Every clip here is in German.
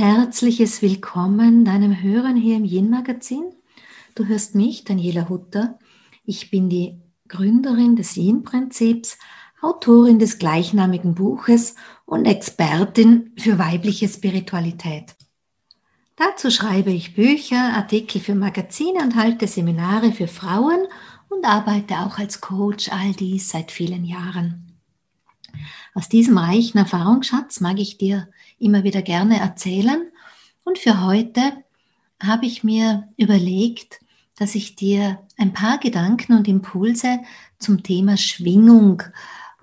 herzliches Willkommen deinem Hören hier im Yin-Magazin. Du hörst mich, Daniela Hutter. Ich bin die Gründerin des Yin-Prinzips, Autorin des gleichnamigen Buches und Expertin für weibliche Spiritualität. Dazu schreibe ich Bücher, Artikel für Magazine und halte Seminare für Frauen und arbeite auch als Coach, all dies seit vielen Jahren. Aus diesem reichen Erfahrungsschatz mag ich dir immer wieder gerne erzählen. Und für heute habe ich mir überlegt, dass ich dir ein paar Gedanken und Impulse zum Thema Schwingung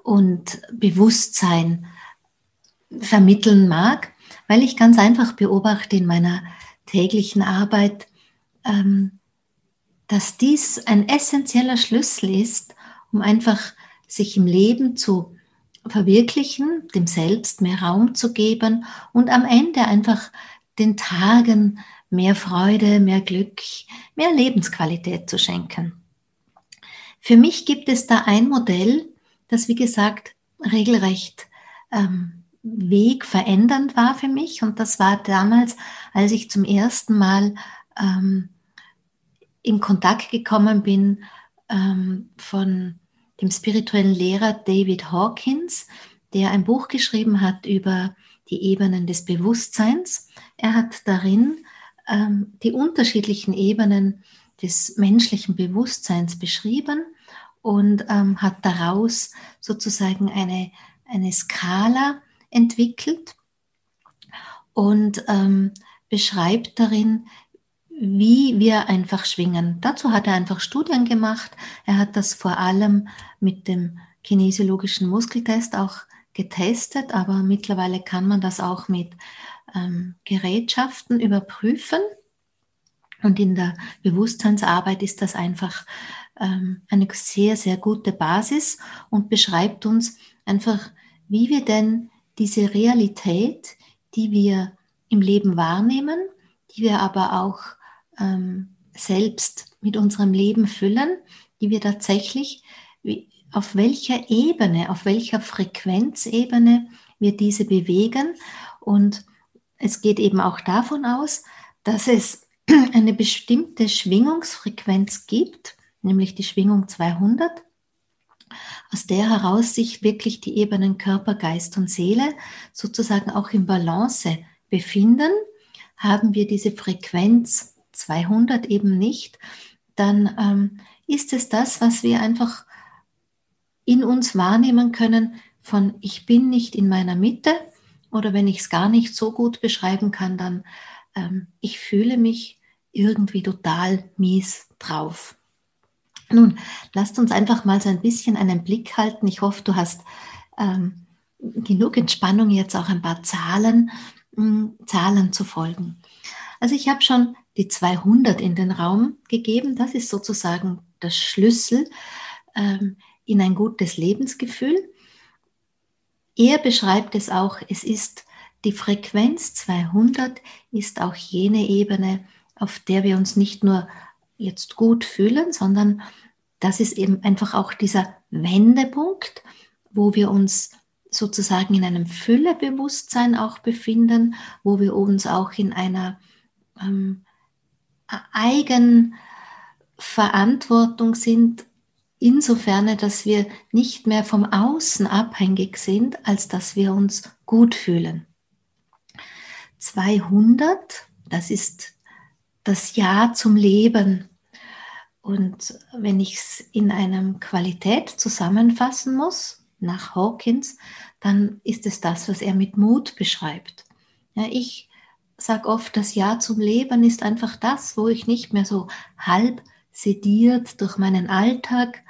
und Bewusstsein vermitteln mag, weil ich ganz einfach beobachte in meiner täglichen Arbeit, ähm, dass dies ein essentieller Schlüssel ist, um einfach sich im Leben zu verwirklichen, dem Selbst mehr Raum zu geben und am Ende einfach den Tagen mehr Freude, mehr Glück, mehr Lebensqualität zu schenken. Für mich gibt es da ein Modell, das wie gesagt regelrecht ähm, wegverändernd war für mich und das war damals, als ich zum ersten Mal ähm, in Kontakt gekommen bin ähm, von dem spirituellen Lehrer David Hawkins, der ein Buch geschrieben hat über die Ebenen des Bewusstseins. Er hat darin ähm, die unterschiedlichen Ebenen des menschlichen Bewusstseins beschrieben und ähm, hat daraus sozusagen eine, eine Skala entwickelt und ähm, beschreibt darin, wie wir einfach schwingen. Dazu hat er einfach Studien gemacht. Er hat das vor allem mit dem kinesiologischen Muskeltest auch getestet, aber mittlerweile kann man das auch mit ähm, Gerätschaften überprüfen. Und in der Bewusstseinsarbeit ist das einfach ähm, eine sehr, sehr gute Basis und beschreibt uns einfach, wie wir denn diese Realität, die wir im Leben wahrnehmen, die wir aber auch ähm, selbst mit unserem Leben füllen, die wir tatsächlich, auf welcher Ebene, auf welcher Frequenzebene wir diese bewegen. Und es geht eben auch davon aus, dass es eine bestimmte Schwingungsfrequenz gibt, nämlich die Schwingung 200, aus der heraus sich wirklich die Ebenen Körper, Geist und Seele sozusagen auch in Balance befinden, haben wir diese Frequenz 200 eben nicht, dann ähm, ist es das, was wir einfach in uns wahrnehmen können von ich bin nicht in meiner Mitte oder wenn ich es gar nicht so gut beschreiben kann, dann ähm, ich fühle mich irgendwie total mies drauf. Nun, lasst uns einfach mal so ein bisschen einen Blick halten. Ich hoffe, du hast ähm, genug Entspannung, jetzt auch ein paar Zahlen, mh, hm, Zahlen zu folgen. Also ich habe schon die 200 in den Raum gegeben. Das ist sozusagen der Schlüssel ähm, in ein gutes Lebensgefühl. Er beschreibt es auch, es ist die Frequenz 200 ist auch jene Ebene, auf der wir uns nicht nur jetzt gut fühlen, sondern das ist eben einfach auch dieser Wendepunkt, wo wir uns sozusagen in einem Füllebewusstsein auch befinden, wo wir uns auch in einer ähm, Eigenverantwortung sind, insofern, dass wir nicht mehr vom Außen abhängig sind, als dass wir uns gut fühlen. 200, das ist das Ja zum Leben. Und wenn ich es in einem Qualität zusammenfassen muss, nach Hawkins, dann ist es das, was er mit Mut beschreibt. Ja, ich sage oft, das Ja zum Leben ist einfach das, wo ich nicht mehr so halb sediert durch meinen Alltag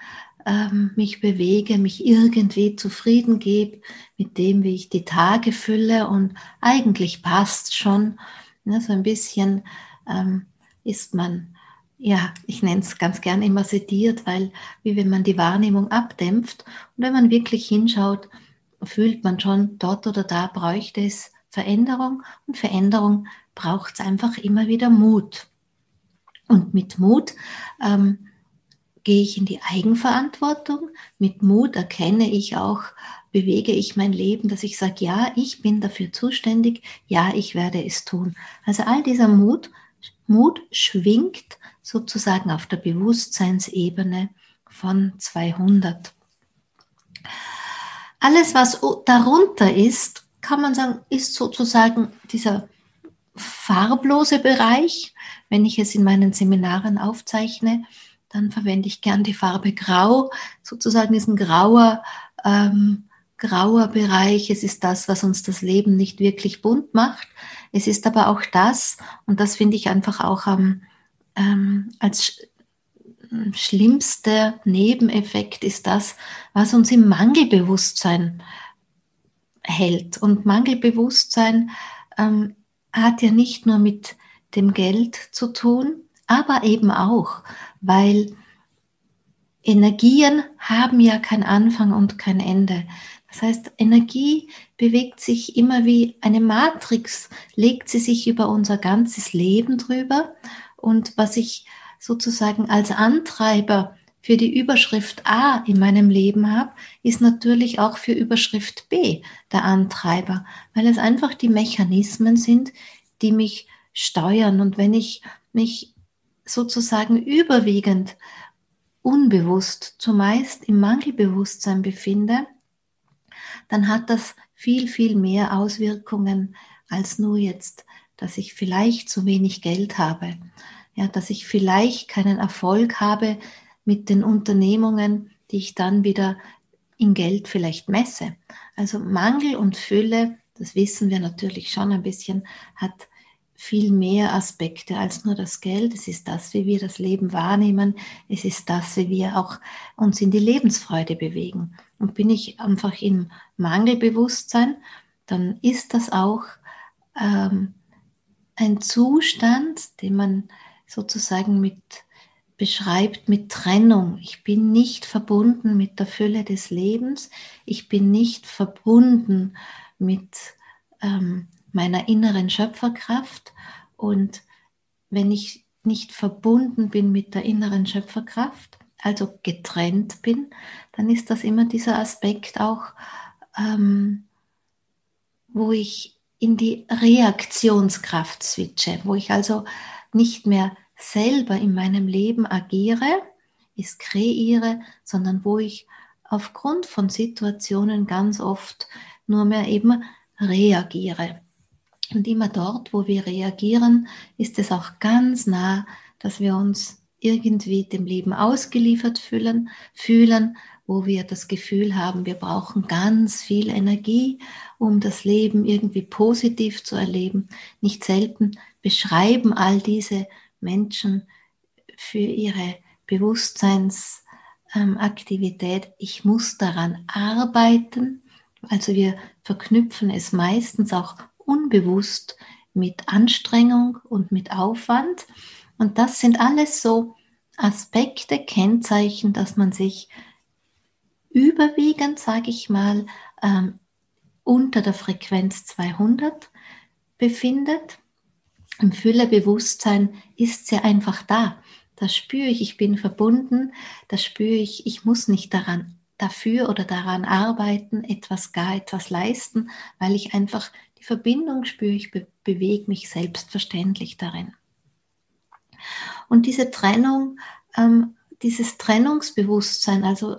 ähm, mich bewege, mich irgendwie zufrieden gebe mit dem, wie ich die Tage fülle und eigentlich passt schon. Ja, so ein bisschen ähm, ist man, ja, ich nenne es ganz gern immer sediert, weil wie wenn man die Wahrnehmung abdämpft und wenn man wirklich hinschaut, fühlt man schon, dort oder da bräuchte es Veränderung und Veränderung braucht es einfach immer wieder Mut. Und mit Mut ähm, gehe ich in die Eigenverantwortung. Mit Mut erkenne ich auch bewege ich mein Leben, dass ich sage, ja, ich bin dafür zuständig, ja, ich werde es tun. Also all dieser Mut, Mut schwingt sozusagen auf der Bewusstseinsebene von 200. Alles, was darunter ist, kann man sagen, ist sozusagen dieser farblose Bereich. Wenn ich es in meinen Seminaren aufzeichne, dann verwende ich gern die Farbe Grau. Sozusagen ist ein grauer, ähm, grauer Bereich. Es ist das, was uns das Leben nicht wirklich bunt macht. Es ist aber auch das, und das finde ich einfach auch ähm, als schlimmster Nebeneffekt ist das, was uns im Mangelbewusstsein hält. Und Mangelbewusstsein ähm, hat ja nicht nur mit dem Geld zu tun, aber eben auch, weil Energien haben ja kein Anfang und kein Ende. Das heißt, Energie bewegt sich immer wie eine Matrix, legt sie sich über unser ganzes Leben drüber. Und was ich sozusagen als Antreiber für die Überschrift A in meinem Leben habe, ist natürlich auch für Überschrift B der Antreiber, weil es einfach die Mechanismen sind, die mich steuern. Und wenn ich mich sozusagen überwiegend unbewusst, zumeist im Mangelbewusstsein befinde, dann hat das viel, viel mehr Auswirkungen als nur jetzt, dass ich vielleicht zu wenig Geld habe, ja, dass ich vielleicht keinen Erfolg habe mit den Unternehmungen, die ich dann wieder in Geld vielleicht messe. Also Mangel und Fülle, das wissen wir natürlich schon ein bisschen, hat viel mehr Aspekte als nur das Geld. Es ist das, wie wir das Leben wahrnehmen. Es ist das, wie wir auch uns in die Lebensfreude bewegen. Und bin ich einfach im Mangelbewusstsein, dann ist das auch ähm, ein Zustand, den man sozusagen mit beschreibt mit Trennung. Ich bin nicht verbunden mit der Fülle des Lebens. Ich bin nicht verbunden mit ähm, meiner inneren Schöpferkraft. Und wenn ich nicht verbunden bin mit der inneren Schöpferkraft, also getrennt bin, dann ist das immer dieser Aspekt auch, ähm, wo ich in die Reaktionskraft switche, wo ich also nicht mehr selber in meinem Leben agiere, es kreiere, sondern wo ich aufgrund von Situationen ganz oft nur mehr eben reagiere. Und immer dort, wo wir reagieren, ist es auch ganz nah, dass wir uns irgendwie dem Leben ausgeliefert fühlen, fühlen, wo wir das Gefühl haben, wir brauchen ganz viel Energie, um das Leben irgendwie positiv zu erleben. Nicht selten beschreiben all diese Menschen für ihre Bewusstseinsaktivität, ich muss daran arbeiten. Also wir verknüpfen es meistens auch unbewusst mit Anstrengung und mit Aufwand. Und das sind alles so Aspekte, Kennzeichen, dass man sich überwiegend, sage ich mal, ähm, unter der Frequenz 200 befindet. Im Füllebewusstsein ist sie einfach da. Das spüre ich, ich bin verbunden, das spüre ich, ich muss nicht daran dafür oder daran arbeiten, etwas gar etwas leisten, weil ich einfach die Verbindung spüre, ich be bewege mich selbstverständlich darin. Und diese Trennung, ähm, dieses Trennungsbewusstsein, also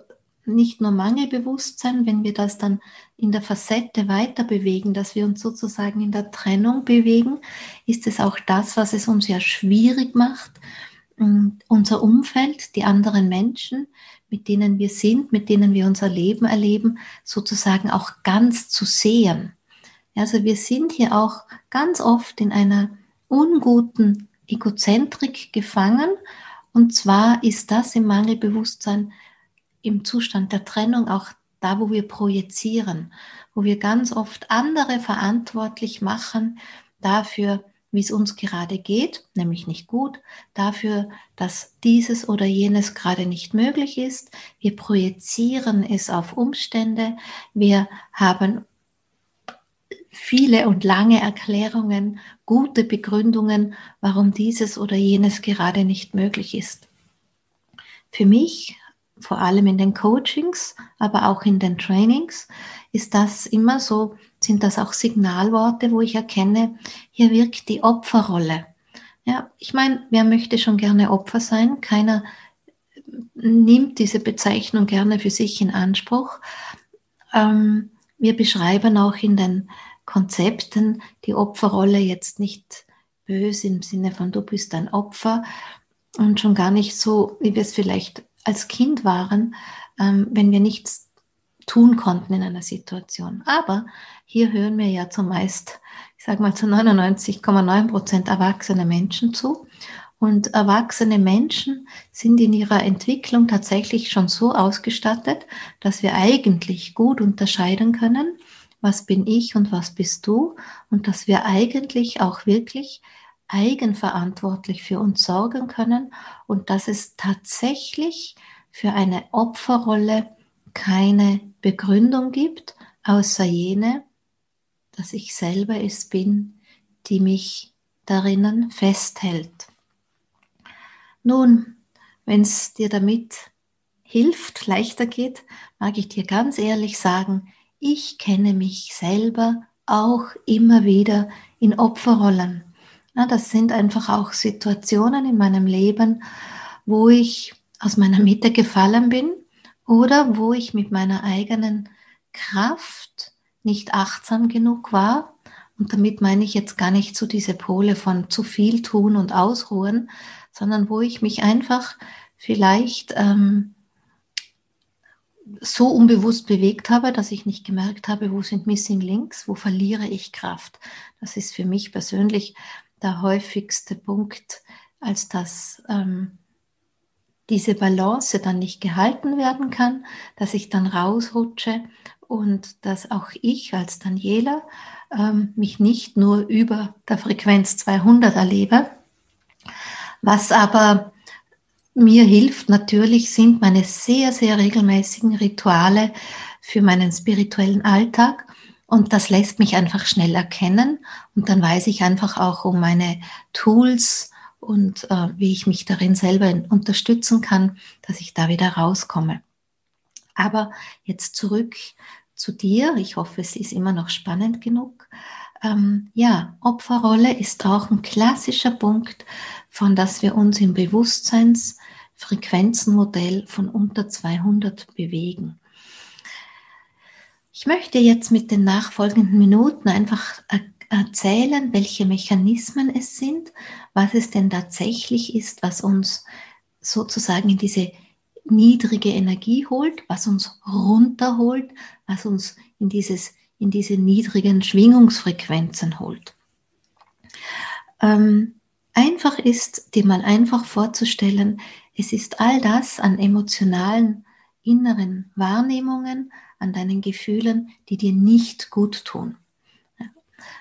nicht nur Mangelbewusstsein, wenn wir das dann in der Facette weiter bewegen, dass wir uns sozusagen in der Trennung bewegen, ist es auch das, was es uns ja schwierig macht, unser Umfeld, die anderen Menschen, mit denen wir sind, mit denen wir unser Leben erleben, sozusagen auch ganz zu sehen. Also wir sind hier auch ganz oft in einer unguten Egozentrik gefangen. Und zwar ist das im Mangelbewusstsein im Zustand der Trennung auch da, wo wir projizieren, wo wir ganz oft andere verantwortlich machen dafür, wie es uns gerade geht, nämlich nicht gut, dafür, dass dieses oder jenes gerade nicht möglich ist. Wir projizieren es auf Umstände. Wir haben viele und lange Erklärungen, gute Begründungen, warum dieses oder jenes gerade nicht möglich ist. Für mich vor allem in den Coachings, aber auch in den Trainings, ist das immer so, sind das auch Signalworte, wo ich erkenne, hier wirkt die Opferrolle. Ja, ich meine, wer möchte schon gerne Opfer sein? Keiner nimmt diese Bezeichnung gerne für sich in Anspruch. Ähm, wir beschreiben auch in den Konzepten die Opferrolle jetzt nicht böse im Sinne von du bist ein Opfer und schon gar nicht so, wie wir es vielleicht als Kind waren, ähm, wenn wir nichts tun konnten in einer Situation. Aber hier hören wir ja zumeist, ich sage mal zu 99,9 Prozent erwachsene Menschen zu. Und erwachsene Menschen sind in ihrer Entwicklung tatsächlich schon so ausgestattet, dass wir eigentlich gut unterscheiden können, was bin ich und was bist du und dass wir eigentlich auch wirklich eigenverantwortlich für uns sorgen können und dass es tatsächlich für eine Opferrolle keine Begründung gibt, außer jene, dass ich selber es bin, die mich darinnen festhält. Nun, wenn es dir damit hilft, leichter geht, mag ich dir ganz ehrlich sagen, ich kenne mich selber auch immer wieder in Opferrollen. Ja, das sind einfach auch Situationen in meinem Leben, wo ich aus meiner Mitte gefallen bin oder wo ich mit meiner eigenen Kraft nicht achtsam genug war. Und damit meine ich jetzt gar nicht so diese Pole von zu viel tun und ausruhen, sondern wo ich mich einfach vielleicht ähm, so unbewusst bewegt habe, dass ich nicht gemerkt habe, wo sind Missing Links, wo verliere ich Kraft. Das ist für mich persönlich der häufigste Punkt, als dass ähm, diese Balance dann nicht gehalten werden kann, dass ich dann rausrutsche und dass auch ich als Daniela ähm, mich nicht nur über der Frequenz 200 erlebe. Was aber mir hilft natürlich sind meine sehr, sehr regelmäßigen Rituale für meinen spirituellen Alltag und das lässt mich einfach schnell erkennen. Und dann weiß ich einfach auch um meine Tools und äh, wie ich mich darin selber unterstützen kann, dass ich da wieder rauskomme. Aber jetzt zurück zu dir. Ich hoffe, es ist immer noch spannend genug. Ähm, ja, Opferrolle ist auch ein klassischer Punkt, von dass wir uns im Bewusstseinsfrequenzenmodell von unter 200 bewegen. Ich möchte jetzt mit den nachfolgenden Minuten einfach erzählen, welche Mechanismen es sind, was es denn tatsächlich ist, was uns sozusagen in diese niedrige Energie holt, was uns runterholt, was uns in, dieses, in diese niedrigen Schwingungsfrequenzen holt. Ähm, einfach ist, dir mal einfach vorzustellen, es ist all das an emotionalen inneren Wahrnehmungen, an deinen Gefühlen, die dir nicht gut tun.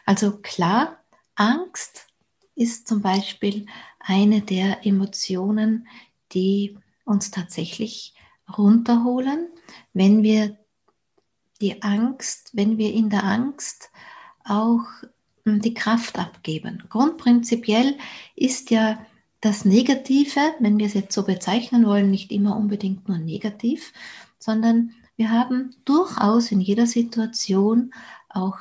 Also klar, Angst ist zum Beispiel eine der Emotionen, die uns tatsächlich runterholen, wenn wir die Angst, wenn wir in der Angst auch hm, die Kraft abgeben. Grundprinzipiell ist ja das Negative, wenn wir es jetzt so bezeichnen wollen, nicht immer unbedingt nur negativ, sondern wir haben durchaus in jeder Situation auch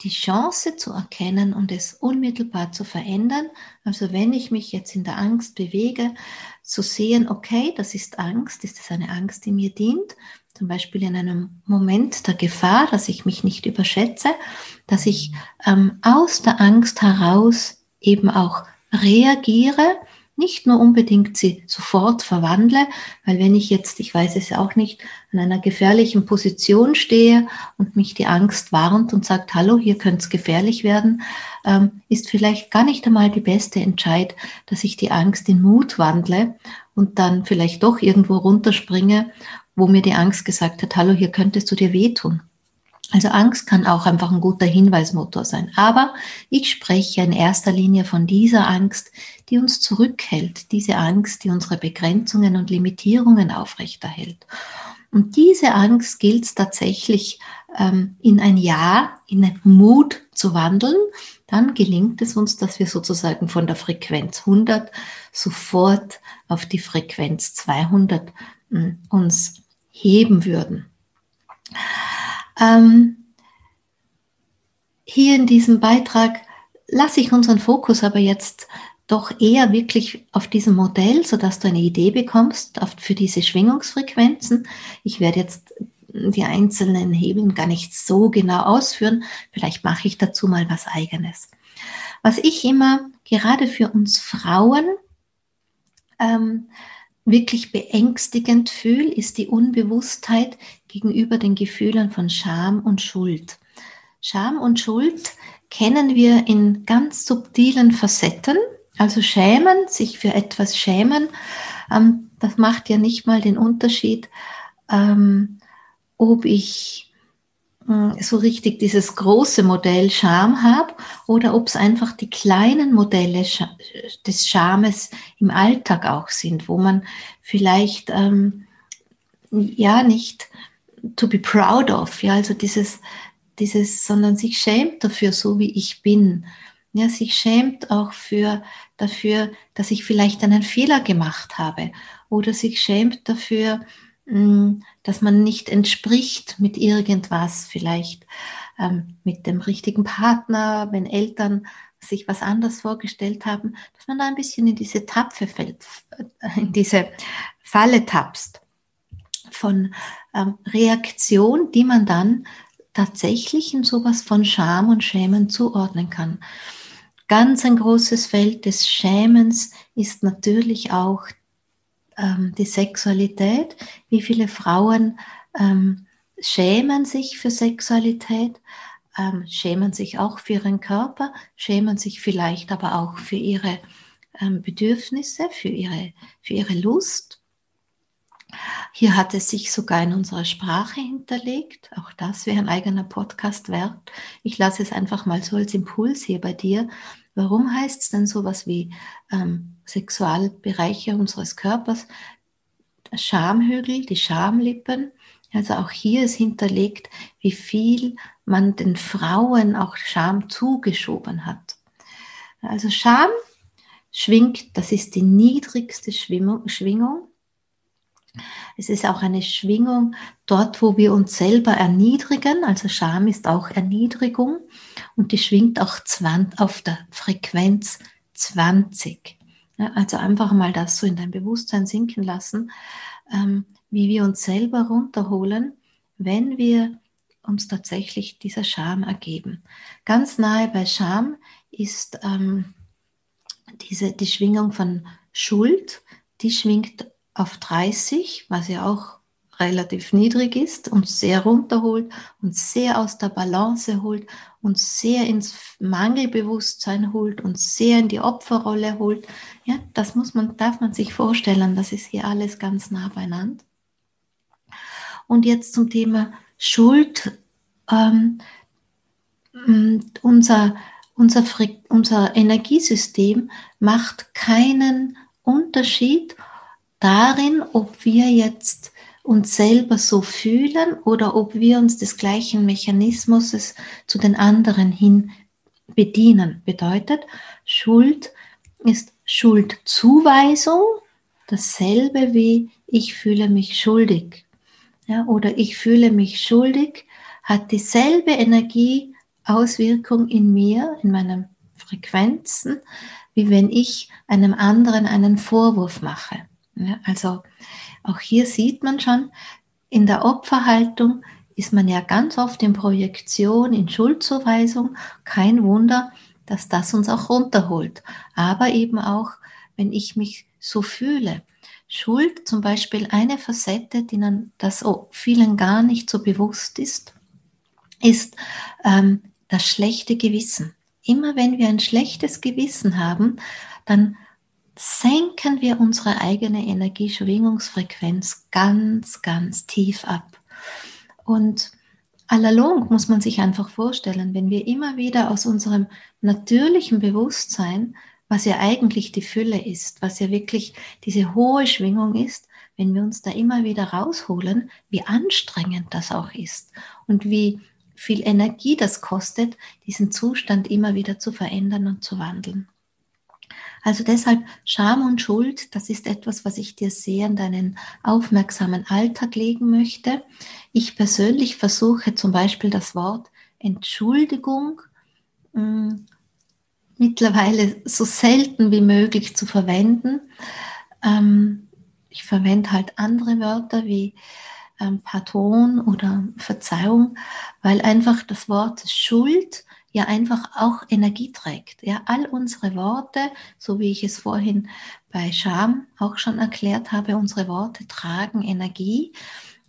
die Chance zu erkennen und es unmittelbar zu verändern. Also wenn ich mich jetzt in der Angst bewege, zu sehen, okay, das ist Angst, ist es eine Angst, die mir dient, zum Beispiel in einem Moment der Gefahr, dass ich mich nicht überschätze, dass ich ähm, aus der Angst heraus eben auch reagiere nicht nur unbedingt sie sofort verwandle, weil wenn ich jetzt, ich weiß es auch nicht, an einer gefährlichen Position stehe und mich die Angst warnt und sagt, hallo, hier könnte es gefährlich werden, ähm, ist vielleicht gar nicht einmal die beste Entscheid, dass ich die Angst in Mut wandle und dann vielleicht doch irgendwo runterspringe, wo mir die Angst gesagt hat, hallo, hier könntest du dir wehtun. Also Angst kann auch einfach ein guter Hinweismotor sein. Aber ich spreche in erster Linie von dieser Angst, die uns zurückhält, diese Angst, die unsere Begrenzungen und Limitierungen aufrechterhält. Und diese Angst gilt es tatsächlich ähm, in ein Ja, in einen Mut zu wandeln. Dann gelingt es uns, dass wir sozusagen von der Frequenz 100 sofort auf die Frequenz 200 hm, uns heben würden. Ähm, hier in diesem Beitrag lasse ich unseren Fokus aber jetzt doch eher wirklich auf diesem Modell, sodass du eine Idee bekommst für diese Schwingungsfrequenzen. Ich werde jetzt die einzelnen Hebeln gar nicht so genau ausführen. Vielleicht mache ich dazu mal was eigenes. Was ich immer gerade für uns Frauen ähm, wirklich beängstigend fühle, ist die Unbewusstheit gegenüber den Gefühlen von Scham und Schuld. Scham und Schuld kennen wir in ganz subtilen Facetten. Also schämen, sich für etwas schämen, ähm, das macht ja nicht mal den Unterschied, ähm, ob ich so richtig dieses große Modell Scham habe oder ob es einfach die kleinen Modelle des Schames im Alltag auch sind, wo man vielleicht ähm, ja nicht to be proud of, ja, also dieses, dieses, sondern sich schämt dafür, so wie ich bin. Ja, sich schämt auch für, dafür, dass ich vielleicht einen Fehler gemacht habe oder sich schämt dafür, Mm, dass man nicht entspricht mit irgendwas, vielleicht ähm, mit dem richtigen Partner, wenn Eltern sich was anders vorgestellt haben, dass man da ein bisschen in diese Tapfe fällt, äh, in diese Falle tapst von ähm, Reaktion, die man dann tatsächlich in sowas von Scham und Schämen zuordnen kann. Ganz ein großes Feld des Schämens ist natürlich auch ähm, die Sexualität, wie viele Frauen ähm, schämen sich für Sexualität, ähm, schämen sich auch für ihren Körper, schämen sich vielleicht aber auch für ihre ähm, Bedürfnisse, für ihre, für ihre Lust. Hier hat es sich sogar in unserer Sprache hinterlegt. Auch das wäre ein eigener Podcast wert. Ich lasse es einfach mal so als Impuls hier bei dir. Warum heißt es denn sowas wie ähm, Sexualbereiche unseres Körpers? Schamhügel, die Schamlippen. Also auch hier ist hinterlegt, wie viel man den Frauen auch Scham zugeschoben hat. Also Scham schwingt, das ist die niedrigste Schwingung. Es ist auch eine Schwingung dort, wo wir uns selber erniedrigen. Also Scham ist auch Erniedrigung und die schwingt auch auf der Frequenz 20. Ja, also einfach mal das so in dein Bewusstsein sinken lassen, ähm, wie wir uns selber runterholen, wenn wir uns tatsächlich dieser Scham ergeben. Ganz nahe bei Scham ist ähm, diese, die Schwingung von Schuld, die schwingt auf 30, was ja auch relativ niedrig ist und sehr runterholt und sehr aus der Balance holt und sehr ins Mangelbewusstsein holt und sehr in die Opferrolle holt. Ja, das muss man, darf man sich vorstellen, das ist hier alles ganz nah beieinander. Und jetzt zum Thema Schuld. Ähm, unser, unser, unser Energiesystem macht keinen Unterschied darin, ob wir jetzt uns selber so fühlen oder ob wir uns des gleichen Mechanismus zu den anderen hin bedienen. Bedeutet, Schuld ist Schuldzuweisung, dasselbe wie ich fühle mich schuldig. Ja, oder ich fühle mich schuldig, hat dieselbe Energieauswirkung in mir, in meinen Frequenzen, wie wenn ich einem anderen einen Vorwurf mache. Ja, also auch hier sieht man schon, in der Opferhaltung ist man ja ganz oft in Projektion, in Schuldzuweisung. Kein Wunder, dass das uns auch runterholt. Aber eben auch, wenn ich mich so fühle. Schuld zum Beispiel eine Facette, die dann das vielen gar nicht so bewusst ist, ist ähm, das schlechte Gewissen. Immer wenn wir ein schlechtes Gewissen haben, dann senken wir unsere eigene Energieschwingungsfrequenz ganz, ganz tief ab. Und allalong muss man sich einfach vorstellen, wenn wir immer wieder aus unserem natürlichen Bewusstsein, was ja eigentlich die Fülle ist, was ja wirklich diese hohe Schwingung ist, wenn wir uns da immer wieder rausholen, wie anstrengend das auch ist und wie viel Energie das kostet, diesen Zustand immer wieder zu verändern und zu wandeln. Also deshalb Scham und Schuld, das ist etwas, was ich dir sehr in deinen aufmerksamen Alltag legen möchte. Ich persönlich versuche zum Beispiel das Wort Entschuldigung mh, hm, mittlerweile so selten wie möglich zu verwenden. Ähm, ich verwende halt andere Wörter wie ähm, Pardon oder Verzeihung, weil einfach das Wort Schuld ja einfach auch Energie trägt. Ja, all unsere Worte, so wie ich es vorhin bei Scham auch schon erklärt habe, unsere Worte tragen Energie.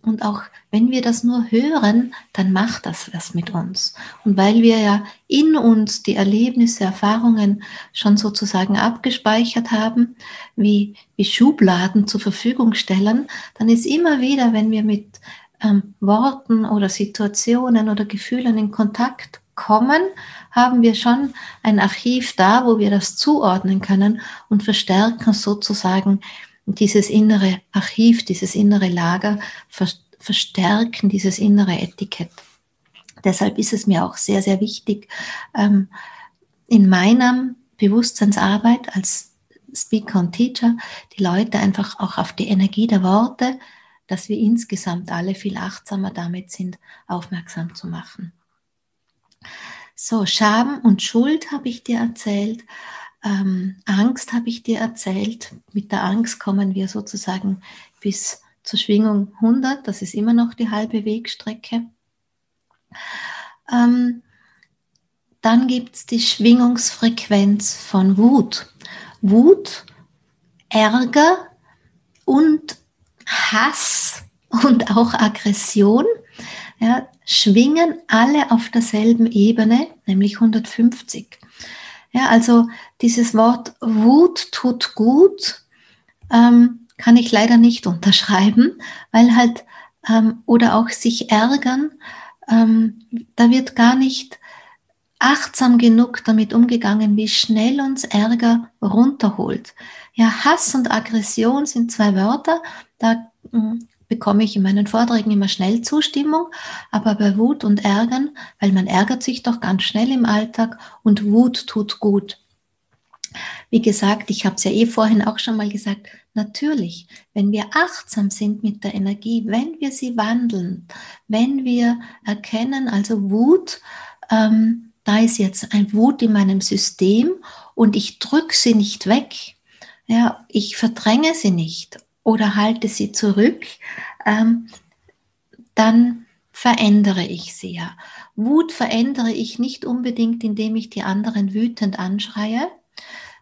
Und auch wenn wir das nur hören, dann macht das was mit uns. Und weil wir ja in uns die Erlebnisse, Erfahrungen schon sozusagen abgespeichert haben, wie, wie Schubladen zur Verfügung stellen, dann ist immer wieder, wenn wir mit ähm, Worten oder Situationen oder Gefühlen in Kontakt kommen, haben wir schon ein Archiv da, wo wir das zuordnen können und verstärken sozusagen dieses innere Archiv, dieses innere Lager, verstärken dieses innere Etikett. Deshalb ist es mir auch sehr, sehr wichtig, ähm, in meiner Bewusstseinsarbeit als Speaker und Teacher die Leute einfach auch auf die Energie der Worte, dass wir insgesamt alle viel achtsamer damit sind, aufmerksam zu machen. So, Scham und Schuld habe ich dir erzählt. Ähm, Angst habe ich dir erzählt. Mit der Angst kommen wir sozusagen bis zur Schwingung 100. Das ist immer noch die halbe Wegstrecke. Ähm, dann gibt es die Schwingungsfrequenz von Wut. Wut, Ärger und Hass und auch Aggression ja, schwingen alle auf derselben Ebene, nämlich 150. Ja, also dieses Wort Wut tut gut ähm, kann ich leider nicht unterschreiben, weil halt ähm, oder auch sich ärgern, ähm, da wird gar nicht achtsam genug damit umgegangen, wie schnell uns Ärger runterholt. Ja, Hass und Aggression sind zwei Wörter, da hm, bekomme ich in meinen Vorträgen immer schnell Zustimmung, aber bei Wut und Ärgern, weil man ärgert sich doch ganz schnell im Alltag und Wut tut gut. Wie gesagt, ich habe es ja eh vorhin auch schon mal gesagt, natürlich, wenn wir achtsam sind mit der Energie, wenn wir sie wandeln, wenn wir erkennen, also Wut, ähm, da ist jetzt ein Wut in meinem System und ich drücke sie nicht weg, ja, ich verdränge sie nicht oder halte sie zurück, ähm, dann verändere ich sie ja. Wut verändere ich nicht unbedingt, indem ich die anderen wütend anschreie,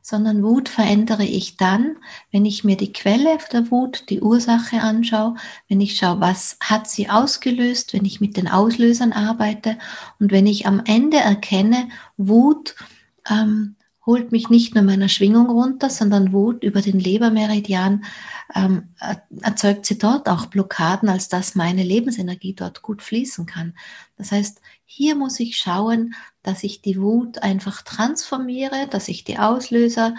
sondern Wut verändere ich dann, wenn ich mir die Quelle der Wut, die Ursache anschaue, wenn ich schaue, was hat sie ausgelöst, wenn ich mit den Auslösern arbeite und wenn ich am Ende erkenne, Wut ähm, holt mich nicht nur meiner Schwingung runter, sondern Wut über den Lebermeridian ähm, erzeugt sie dort auch Blockaden, als dass meine Lebensenergie dort gut fließen kann. Das heißt, hier muss ich schauen, dass ich die Wut einfach transformiere, dass ich die Auslöser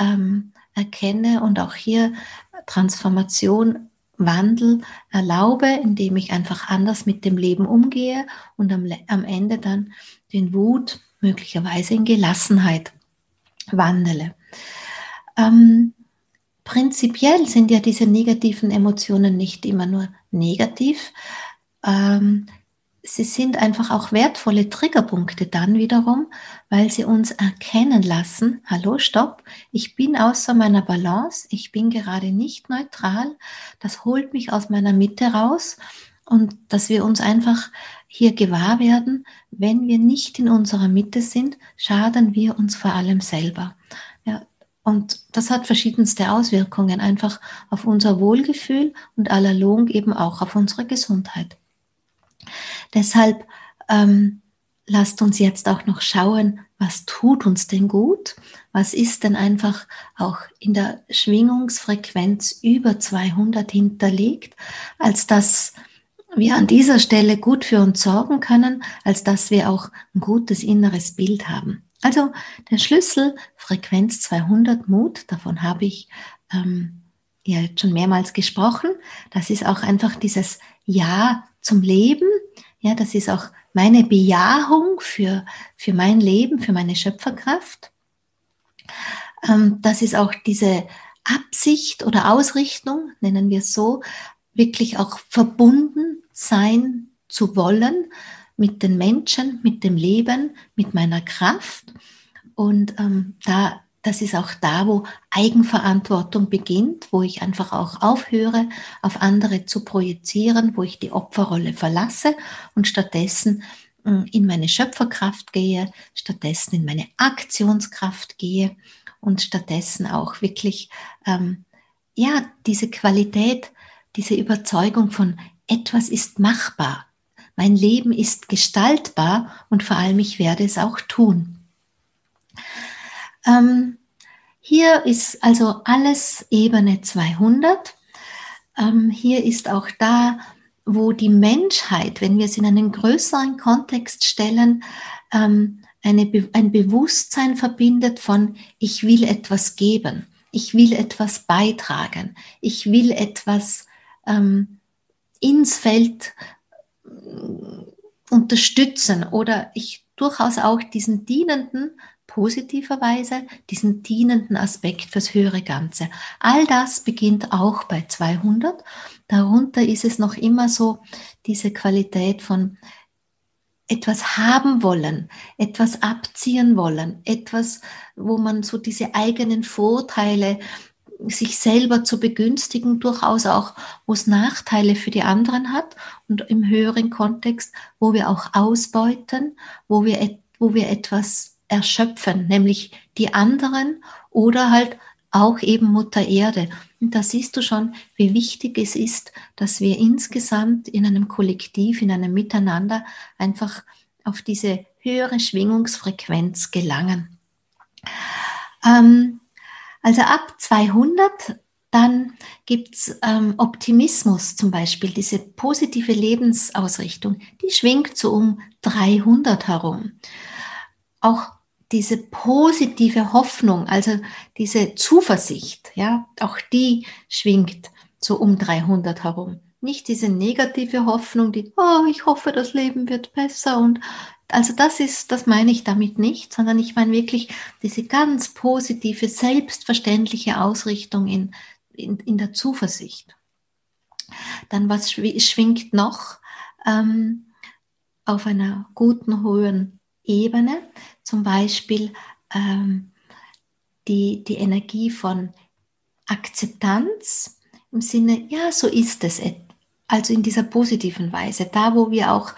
ähm, erkenne und auch hier Transformation, Wandel erlaube, indem ich einfach anders mit dem Leben umgehe und am, am Ende dann den Wut möglicherweise in Gelassenheit wandele. Ähm, prinzipiell sind ja diese negativen Emotionen nicht immer nur negativ. Ähm, sie sind einfach auch wertvolle Triggerpunkte dann wiederum, weil sie uns erkennen lassen, hallo, stopp, ich bin außer meiner Balance, ich bin gerade nicht neutral, das holt mich aus meiner Mitte raus und dass wir uns einfach hier gewahr werden, wenn wir nicht in unserer Mitte sind, schaden wir uns vor allem selber. Ja, und das hat verschiedenste Auswirkungen einfach auf unser Wohlgefühl und allerlong eben auch auf unsere Gesundheit. Deshalb ähm, lasst uns jetzt auch noch schauen, was tut uns denn gut? Was ist denn einfach auch in der Schwingungsfrequenz über 200 hinterlegt, als dass wir an dieser Stelle gut für uns sorgen können, als dass wir auch ein gutes inneres Bild haben. Also der Schlüssel Frequenz 200 Mut, davon habe ich ähm, ja jetzt schon mehrmals gesprochen. Das ist auch einfach dieses Ja zum Leben. Ja, das ist auch meine Bejahung für, für mein Leben, für meine Schöpferkraft. Ähm, das ist auch diese Absicht oder Ausrichtung, nennen wir es so, wirklich auch verbunden sein zu wollen mit den Menschen, mit dem Leben, mit meiner Kraft. Und ähm, da, das ist auch da, wo Eigenverantwortung beginnt, wo ich einfach auch aufhöre, auf andere zu projizieren, wo ich die Opferrolle verlasse und stattdessen äh, in meine Schöpferkraft gehe, stattdessen in meine Aktionskraft gehe und stattdessen auch wirklich ähm, ja diese Qualität, diese Überzeugung von etwas ist machbar, mein Leben ist gestaltbar und vor allem ich werde es auch tun. Ähm, hier ist also alles Ebene 200. Ähm, hier ist auch da, wo die Menschheit, wenn wir es in einen größeren Kontext stellen, ähm, eine, ein Bewusstsein verbindet von, ich will etwas geben, ich will etwas beitragen, ich will etwas ähm, ins Feld äh, unterstützen oder ich durchaus auch diesen dienenden, positiverweise, diesen dienenden Aspekt fürs höhere Ganze. All das beginnt auch bei 200. Darunter ist es noch immer so diese Qualität von etwas haben wollen, etwas abziehen wollen, etwas, wo man so diese eigenen Vorteile sich selber zu begünstigen, durchaus auch, wo es Nachteile für die anderen hat und im höheren Kontext, wo wir auch ausbeuten, wo wir, wo wir etwas erschöpfen, nämlich die anderen oder halt auch eben Mutter Erde. Und da siehst du schon, wie wichtig es ist, dass wir insgesamt in einem Kollektiv, in einem Miteinander einfach auf diese höhere Schwingungsfrequenz gelangen. Ähm, also ab 200, dann gibt es ähm, Optimismus zum Beispiel, diese positive Lebensausrichtung, die schwingt so um 300 herum. Auch diese positive Hoffnung, also diese Zuversicht, ja, auch die schwingt so um 300 herum. Nicht diese negative Hoffnung, die, oh, ich hoffe, das Leben wird besser und also das ist, das meine ich damit nicht, sondern ich meine wirklich diese ganz positive, selbstverständliche Ausrichtung in, in, in der Zuversicht. Dann was schwingt noch ähm, auf einer guten, hohen Ebene? zum Beispiel ähm, die, die Energie von Akzeptanz im Sinne, ja, so ist es, also in dieser positiven Weise, da wo wir auch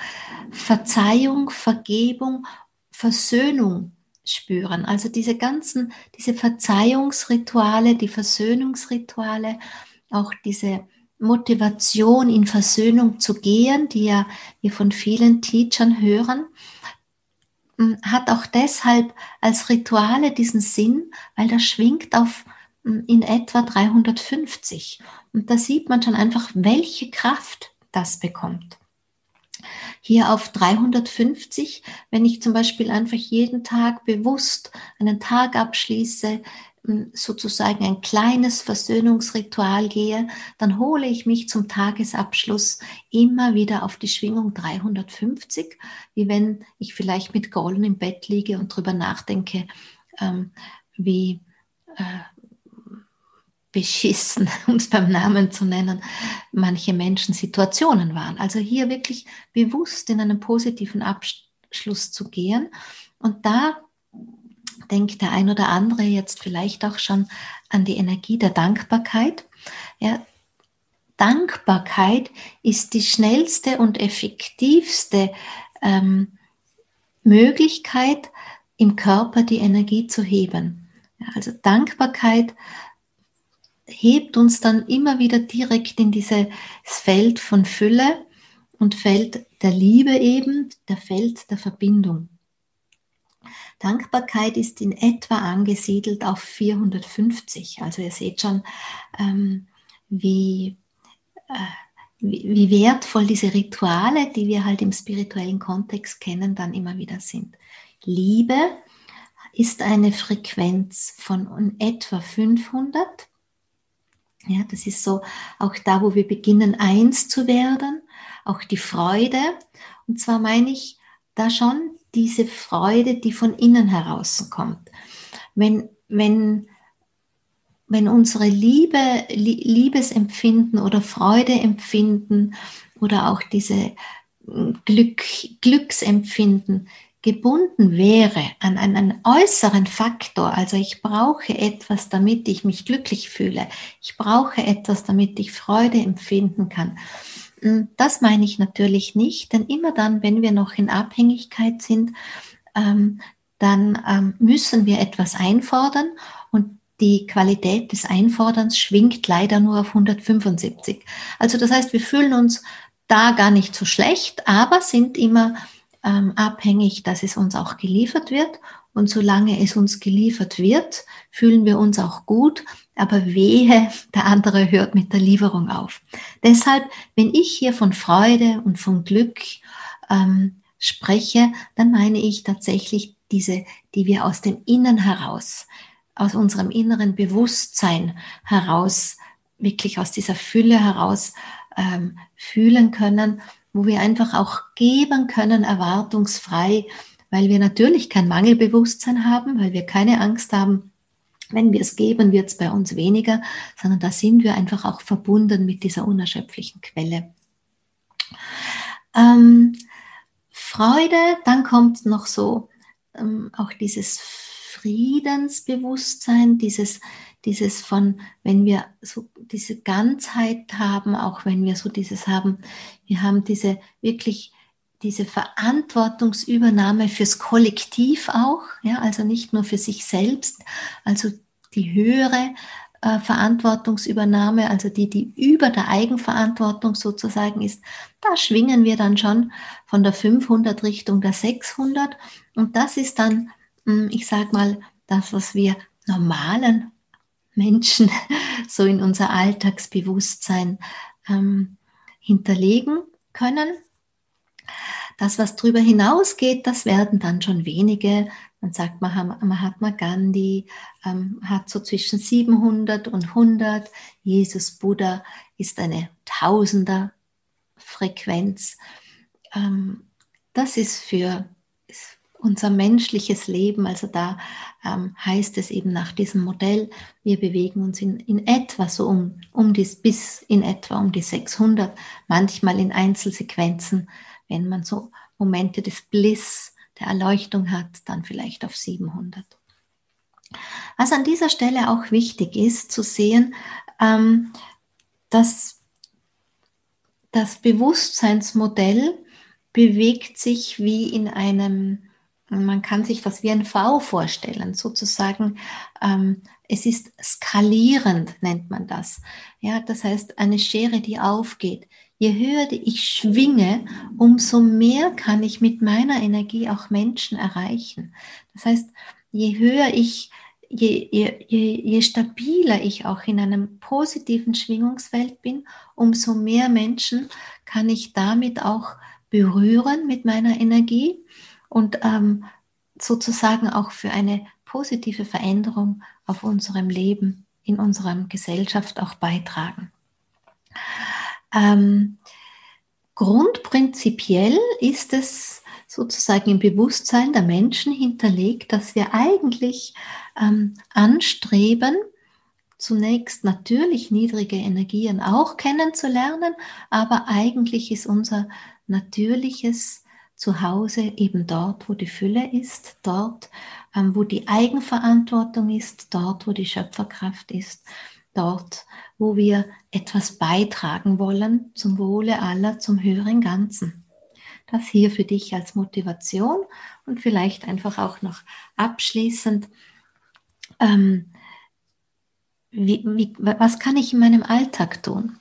Verzeihung, Vergebung, Versöhnung spüren. Also diese ganzen, diese Verzeihungsrituale, die Versöhnungsrituale, auch diese Motivation in Versöhnung zu gehen, die ja wir von vielen Teachern hören, hat auch deshalb als Rituale diesen Sinn, weil das schwingt auf in etwa 350. Und da sieht man schon einfach, welche Kraft das bekommt. Hier auf 350, wenn ich zum Beispiel einfach jeden Tag bewusst einen Tag abschließe, sozusagen ein kleines Versöhnungsritual gehe, dann hole ich mich zum Tagesabschluss immer wieder auf die Schwingung 350, wie wenn ich vielleicht mit Golden im Bett liege und darüber nachdenke, ähm, wie äh, beschissen, um es beim Namen zu nennen, manche Menschen Situationen waren. Also hier wirklich bewusst in einen positiven Abschluss zu gehen und da denkt der ein oder andere jetzt vielleicht auch schon an die Energie der Dankbarkeit. Ja, Dankbarkeit ist die schnellste und effektivste ähm, Möglichkeit, im Körper die Energie zu heben. Ja, also Dankbarkeit hebt uns dann immer wieder direkt in dieses Feld von Fülle und Feld der Liebe eben, der Feld der Verbindung. Dankbarkeit ist in etwa angesiedelt auf 450. Also ihr seht schon, ähm, wie, äh, wie, wie wertvoll diese Rituale, die wir halt im spirituellen Kontext kennen, dann immer wieder sind. Liebe ist eine Frequenz von etwa 500. Ja, das ist so auch da, wo wir beginnen, eins zu werden. Auch die Freude. Und zwar meine ich da schon diese Freude, die von innen heraus kommt. Wenn wenn, wenn unsere Liebe, Liebesempfinden oder Freudeempfinden oder auch diese hm, Glück, Glücksempfinden gebunden wäre an einen äußeren Faktor, also ich brauche etwas, damit ich mich glücklich fühle, ich brauche etwas, damit ich Freude empfinden kann. Hm, das meine ich natürlich nicht, denn immer dann, wenn wir noch in Abhängigkeit sind, ähm, dann ähm, müssen wir etwas einfordern und die Qualität des Einforderns schwingt leider nur auf 175. Also das heißt, wir fühlen uns da gar nicht so schlecht, aber sind immer ähm, abhängig, dass es uns auch geliefert wird. Und solange es uns geliefert wird, fühlen wir uns auch gut. Aber wehe, der andere hört mit der Lieferung auf. Deshalb, wenn ich hier von Freude und von Glück ähm, spreche, dann meine ich tatsächlich diese, die wir aus dem Innen heraus, aus unserem inneren Bewusstsein heraus, wirklich aus dieser Fülle heraus ähm, fühlen können wo wir einfach auch geben können, erwartungsfrei, weil wir natürlich kein Mangelbewusstsein haben, weil wir keine Angst haben, wenn wir es geben, wird es bei uns weniger, sondern da sind wir einfach auch verbunden mit dieser unerschöpflichen Quelle. Ähm, Freude, dann kommt noch so ähm, auch dieses Friedensbewusstsein, dieses dieses von, wenn wir so diese Ganzheit haben, auch wenn wir so dieses haben, wir haben diese wirklich diese Verantwortungsübernahme fürs Kollektiv auch, ja, also nicht nur für sich selbst, also die höhere äh, Verantwortungsübernahme, also die, die über der Eigenverantwortung sozusagen ist, da schwingen wir dann schon von der 500 Richtung der 600 und das ist dann, hm, ich sag mal, das, was wir normalen Menschen so in unser Alltagsbewusstsein ähm, hinterlegen können. Das, was darüber hinausgeht, das werden dann schon wenige. Man sagt, Mahatma Gandhi ähm, hat so zwischen 700 und 100. Jesus Buddha ist eine Tausender-Frequenz. Ähm, das ist für unser menschliches Leben. Also da ähm, heißt es eben nach diesem Modell, wir bewegen uns in, in etwa so um, um die, bis in etwa um die 600, manchmal in Einzelsequenzen, wenn man so Momente des Bliss, der Erleuchtung hat, dann vielleicht auf 700. Was an dieser Stelle auch wichtig ist zu sehen, ähm, dass das Bewusstseinsmodell bewegt sich wie in einem man kann sich das wie ein V vorstellen, sozusagen. Ähm, es ist skalierend, nennt man das. Ja, das heißt, eine Schere, die aufgeht. Je höher ich schwinge, umso mehr kann ich mit meiner Energie auch Menschen erreichen. Das heißt, je höher ich, je, je, je, je stabiler ich auch in einem positiven Schwingungsfeld bin, umso mehr Menschen kann ich damit auch berühren mit meiner Energie und ähm, sozusagen auch für eine positive Veränderung auf unserem Leben, in unserer Gesellschaft auch beitragen. Ähm, grundprinzipiell ist es sozusagen im Bewusstsein der Menschen hinterlegt, dass wir eigentlich ähm, anstreben, zunächst natürlich niedrige Energien auch kennenzulernen, aber eigentlich ist unser natürliches zu Hause eben dort, wo die Fülle ist, dort, ähm, wo die Eigenverantwortung ist, dort, wo die Schöpferkraft ist, dort, wo wir etwas beitragen wollen zum Wohle aller, zum höheren Ganzen. Das hier für dich als Motivation und vielleicht einfach auch noch abschließend. Ähm, wie, wie, was kann ich in meinem Alltag tun?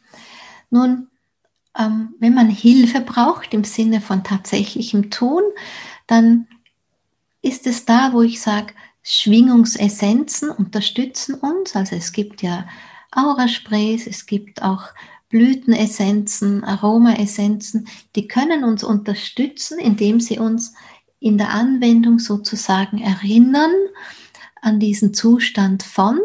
Nun, ähm, wenn man Hilfe braucht im Sinne von tatsächlichem Tun, dann ist es da, wo ich sage, Schwingungsessenzen unterstützen uns. Also es gibt ja Aurasprays, es gibt auch Blütenessenzen, Aromaessenzen, die können uns unterstützen, indem sie uns in der Anwendung sozusagen erinnern an diesen Zustand von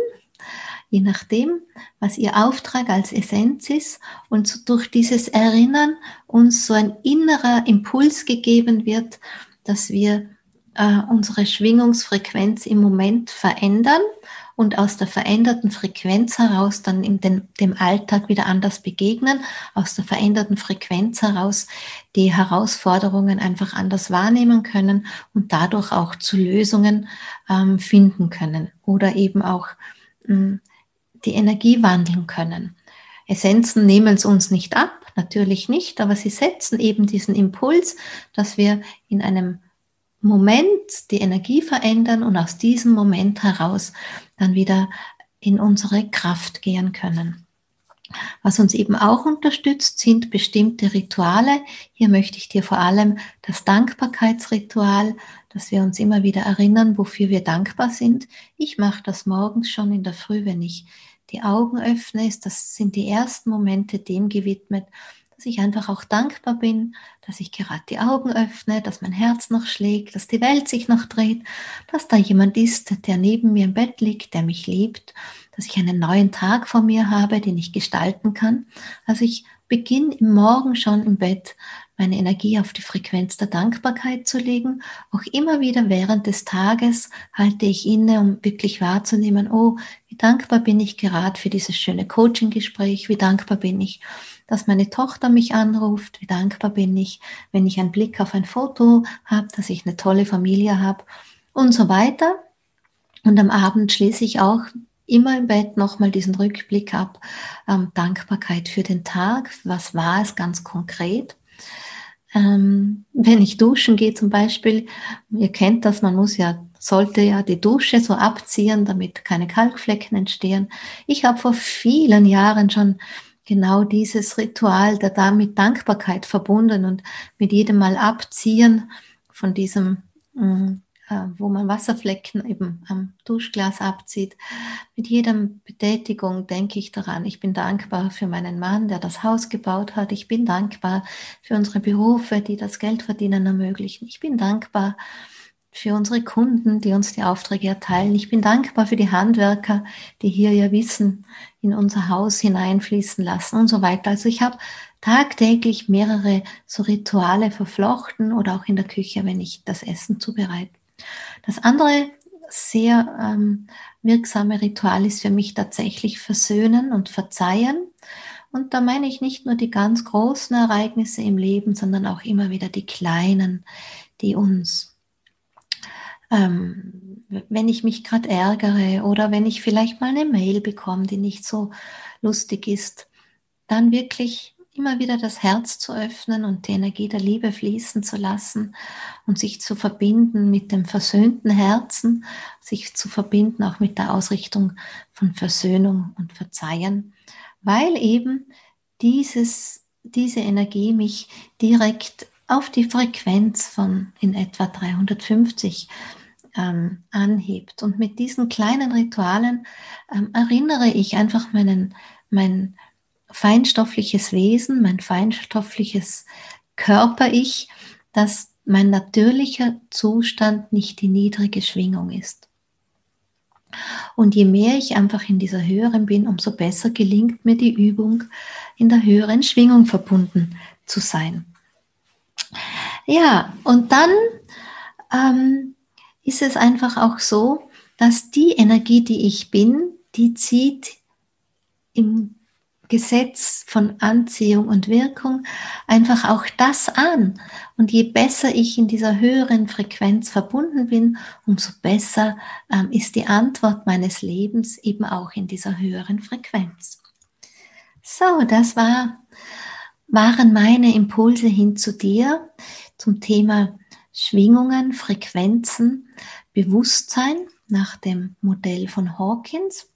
je nachdem, was Ihr Auftrag als Essenz ist. Und so durch dieses Erinnern uns so ein innerer Impuls gegeben wird, dass wir äh, unsere Schwingungsfrequenz im Moment verändern und aus der veränderten Frequenz heraus dann in den, dem Alltag wieder anders begegnen, aus der veränderten Frequenz heraus die Herausforderungen einfach anders wahrnehmen können und dadurch auch zu Lösungen ähm, finden können oder eben auch mh, hm, die Energie wandeln können. Essenzen nehmen es uns nicht ab, natürlich nicht, aber sie setzen eben diesen Impuls, dass wir in einem Moment die Energie verändern und aus diesem Moment heraus dann wieder in unsere Kraft gehen können. Was uns eben auch unterstützt, sind bestimmte Rituale. Hier möchte ich dir vor allem das Dankbarkeitsritual, dass wir uns immer wieder erinnern, wofür wir dankbar sind. Ich mache das morgens schon in der Früh, wenn ich die Augen öffne. Das sind die ersten Momente dem gewidmet, dass ich einfach auch dankbar bin, dass ich gerade die Augen öffne, dass mein Herz noch schlägt, dass die Welt sich noch dreht, dass da jemand ist, der neben mir im Bett liegt, der mich liebt, dass ich einen neuen Tag vor mir habe, den ich gestalten kann. Also ich beginne im Morgen schon im Bett meine Energie auf die Frequenz der Dankbarkeit zu legen. Auch immer wieder während des Tages halte ich inne, um wirklich wahrzunehmen, oh, wie dankbar bin ich gerade für dieses schöne Coaching-Gespräch, wie dankbar bin ich dass meine Tochter mich anruft, wie dankbar bin ich, wenn ich einen Blick auf ein Foto habe, dass ich eine tolle Familie habe und so weiter. Und am Abend schließe ich auch immer im Bett nochmal diesen Rückblick ab, ähm, Dankbarkeit für den Tag, was war es ganz konkret. Ähm, wenn ich duschen gehe zum Beispiel, ihr kennt das, man muss ja, sollte ja die Dusche so abziehen, damit keine Kalkflecken entstehen. Ich habe vor vielen Jahren schon genau dieses Ritual der da mit Dankbarkeit verbunden und mit jedem Mal abziehen von diesem, mm, äh, wo man Wasserflecken eben am Duschglas abzieht. Mit jeder Betätigung denke ich daran, ich bin dankbar für meinen Mann, der das Haus gebaut hat. Ich bin dankbar für unsere Berufe, die das Geldverdienen ermöglichen. Ich bin dankbar für unsere Kunden, die uns die Aufträge erteilen. Ich bin dankbar für die Handwerker, die hier ihr Wissen in unser Haus hineinfließen lassen und so weiter. Also ich habe tagtäglich mehrere so Rituale verflochten oder auch in der Küche, wenn ich das Essen zubereite. Das andere sehr ähm, wirksame Ritual ist für mich tatsächlich Versöhnen und Verzeihen. Und da meine ich nicht nur die ganz großen Ereignisse im Leben, sondern auch immer wieder die kleinen, die uns ähm, wenn ich mich gerade ärgere oder wenn ich vielleicht mal eine Mail bekomme, die nicht so lustig ist, dann wirklich immer wieder das Herz zu öffnen und die Energie der Liebe fließen zu lassen und sich zu verbinden mit dem versöhnten Herzen, sich zu verbinden auch mit der Ausrichtung von Versöhnung und Verzeihen, weil eben dieses, diese Energie mich direkt auf die Frequenz von in etwa 350 ähm, anhebt. Und mit diesen kleinen Ritualen ähm, erinnere ich einfach meinen, mein feinstoffliches Wesen, mein feinstoffliches Körper-Ich, dass mein natürlicher Zustand nicht die niedrige Schwingung ist. Und je mehr ich einfach in dieser höheren bin, umso besser gelingt mir die Übung, in der höheren Schwingung verbunden zu sein. Ja, und dann ähm, ist es einfach auch so, dass die Energie, die ich bin, die zieht im Gesetz von Anziehung und Wirkung einfach auch das an. Und je besser ich in dieser höheren Frequenz verbunden bin, umso besser ähm, ist die Antwort meines Lebens eben auch in dieser höheren Frequenz. So, das war, waren meine Impulse hin zu dir zum Thema Schwingungen, Frequenzen, Bewusstsein nach dem Modell von Hawkins.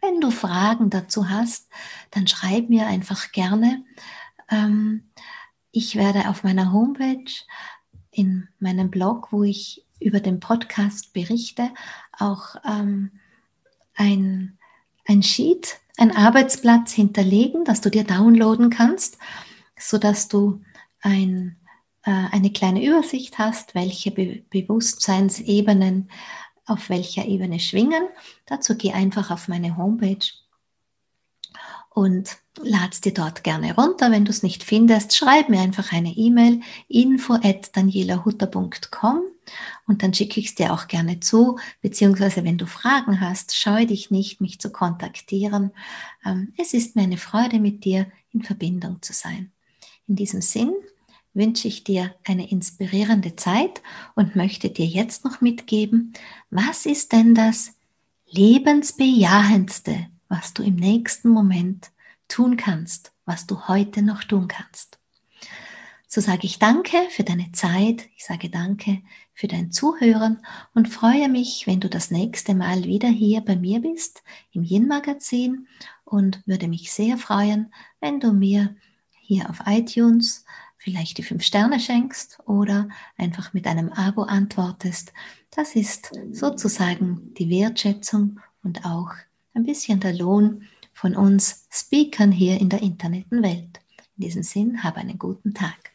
Wenn du Fragen dazu hast, dann schreib mir einfach gerne. Ähm, ich werde auf meiner Homepage, in meinem Blog, wo ich über den Podcast berichte, auch ähm, ein, ein Sheet, ein Arbeitsplatz hinterlegen, das du dir downloaden kannst, sodass du ein äh, eine kleine Übersicht hast, welche Be Bewusstseinsebenen auf welcher Ebene schwingen. Dazu geh einfach auf meine Homepage und lad's dir dort gerne runter. Wenn du es nicht findest, schreib mir einfach eine E-Mail info at danielahutter.com und dann schicke ich es dir auch gerne zu, beziehungsweise wenn du Fragen hast, scheue dich nicht, mich zu kontaktieren. Ähm, es ist mir eine Freude, mit dir in Verbindung zu sein. In diesem Sinn wünsche ich dir eine inspirierende Zeit und möchte dir jetzt noch mitgeben, was ist denn das Lebensbejahendste, was du im nächsten Moment tun kannst, was du heute noch tun kannst. So sage ich danke für deine Zeit, ich sage danke für dein Zuhören und freue mich, wenn du das nächste Mal wieder hier bei mir bist im Yin Magazin und würde mich sehr freuen, wenn du mir hier auf iTunes vielleicht die fünf Sterne schenkst oder einfach mit einem Abo antwortest. Das ist sozusagen die Wertschätzung und auch ein bisschen der Lohn von uns Speakern hier in der Internetwelt. In diesem Sinn, habe einen guten Tag.